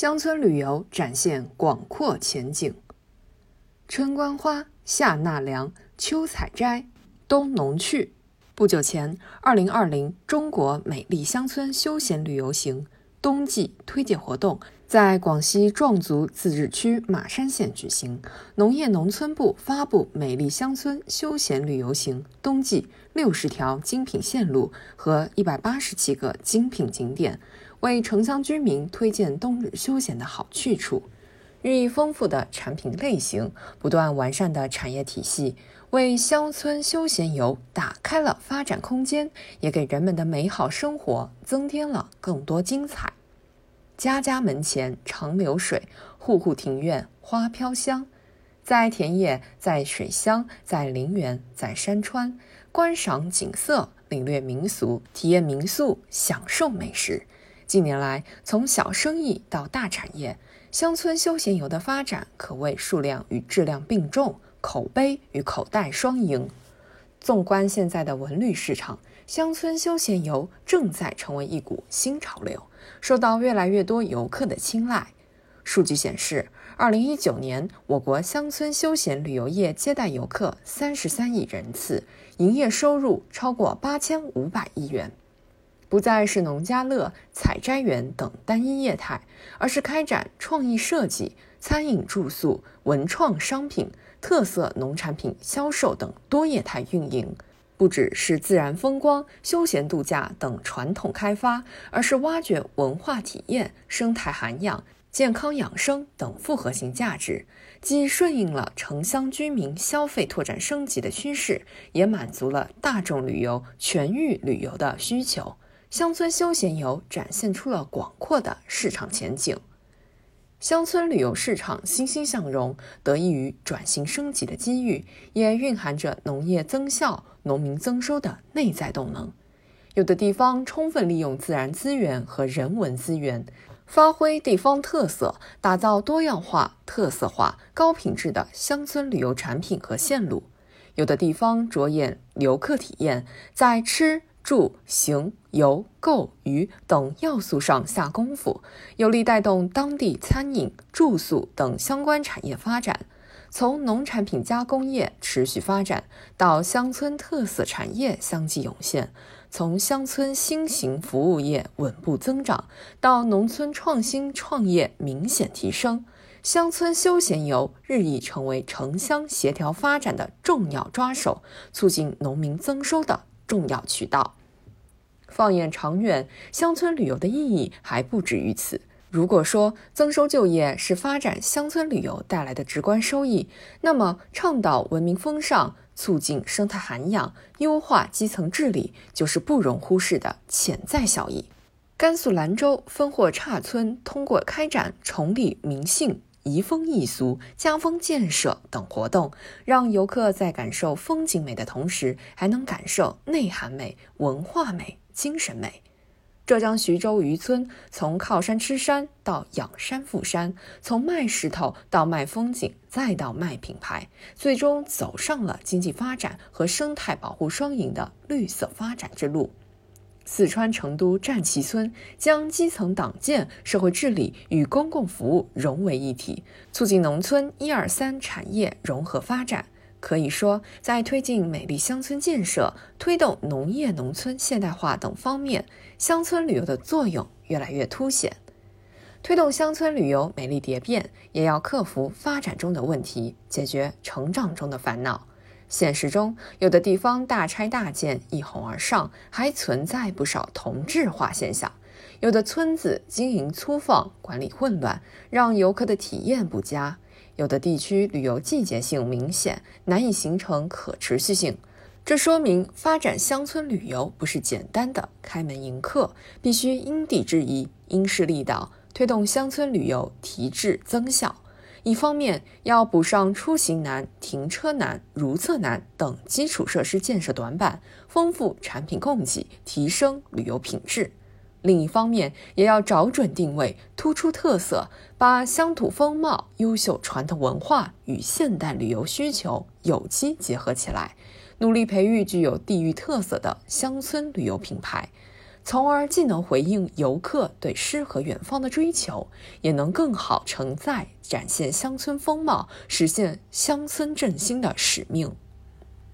乡村旅游展现广阔前景。春观花，夏纳凉，秋采摘，冬农趣。不久前，二零二零中国美丽乡村休闲旅游行冬季推介活动在广西壮族自治区马山县举行。农业农村部发布美丽乡村休闲旅游行冬季六十条精品线路和一百八十七个精品景点，为城乡居民推荐冬日休闲的好去处。日益丰富的产品类型，不断完善的产业体系。为乡村休闲游打开了发展空间，也给人们的美好生活增添了更多精彩。家家门前长流水，户户庭院花飘香。在田野，在水乡，在陵园，在山川，观赏景色，领略民俗，体验民宿，享受美食。近年来，从小生意到大产业，乡村休闲游的发展可谓数量与质量并重。口碑与口袋双赢。纵观现在的文旅市场，乡村休闲游正在成为一股新潮流，受到越来越多游客的青睐。数据显示，二零一九年我国乡村休闲旅游业接待游客三十三亿人次，营业收入超过八千五百亿元。不再是农家乐、采摘园等单一业态，而是开展创意设计、餐饮住宿、文创商品。特色农产品销售等多业态运营，不只是自然风光、休闲度假等传统开发，而是挖掘文化体验、生态涵养、健康养生等复合型价值，既顺应了城乡居民消费拓展升级的趋势，也满足了大众旅游、全域旅游的需求。乡村休闲游展现出了广阔的市场前景。乡村旅游市场欣欣向荣，得益于转型升级的机遇，也蕴含着农业增效、农民增收的内在动能。有的地方充分利用自然资源和人文资源，发挥地方特色，打造多样化、特色化、高品质的乡村旅游产品和线路；有的地方着眼游客体验，在吃。住、行、游、购、娱等要素上下功夫，有力带动当地餐饮、住宿等相关产业发展。从农产品加工业持续发展，到乡村特色产业相继涌现；从乡村新型服务业稳步增长，到农村创新创业明显提升，乡村休闲游日益成为城乡协调发展的重要抓手，促进农民增收的。重要渠道。放眼长远，乡村旅游的意义还不止于此。如果说增收就业是发展乡村旅游带来的直观收益，那么倡导文明风尚、促进生态涵养、优化基层治理，就是不容忽视的潜在效益。甘肃兰州分货岔村通过开展崇礼民信。移风易俗、家风建设等活动，让游客在感受风景美的同时，还能感受内涵美、文化美、精神美。浙江徐州渔村从靠山吃山到养山富山，从卖石头到卖风景，再到卖品牌，最终走上了经济发展和生态保护双赢的绿色发展之路。四川成都战旗村将基层党建、社会治理与公共服务融为一体，促进农村一二三产业融合发展。可以说，在推进美丽乡村建设、推动农业农村现代化等方面，乡村旅游的作用越来越凸显。推动乡村旅游美丽蝶变，也要克服发展中的问题，解决成长中的烦恼。现实中，有的地方大拆大建一哄而上，还存在不少同质化现象；有的村子经营粗放，管理混乱，让游客的体验不佳；有的地区旅游季节性明显，难以形成可持续性。这说明发展乡村旅游不是简单的开门迎客，必须因地制宜、因势利导，推动乡村旅游提质增效。一方面要补上出行难、停车难、如厕难等基础设施建设短板，丰富产品供给，提升旅游品质；另一方面也要找准定位，突出特色，把乡土风貌、优秀传统文化与现代旅游需求有机结合起来，努力培育具有地域特色的乡村旅游品牌。从而既能回应游客对诗和远方的追求，也能更好承载展现乡村风貌、实现乡村振兴的使命。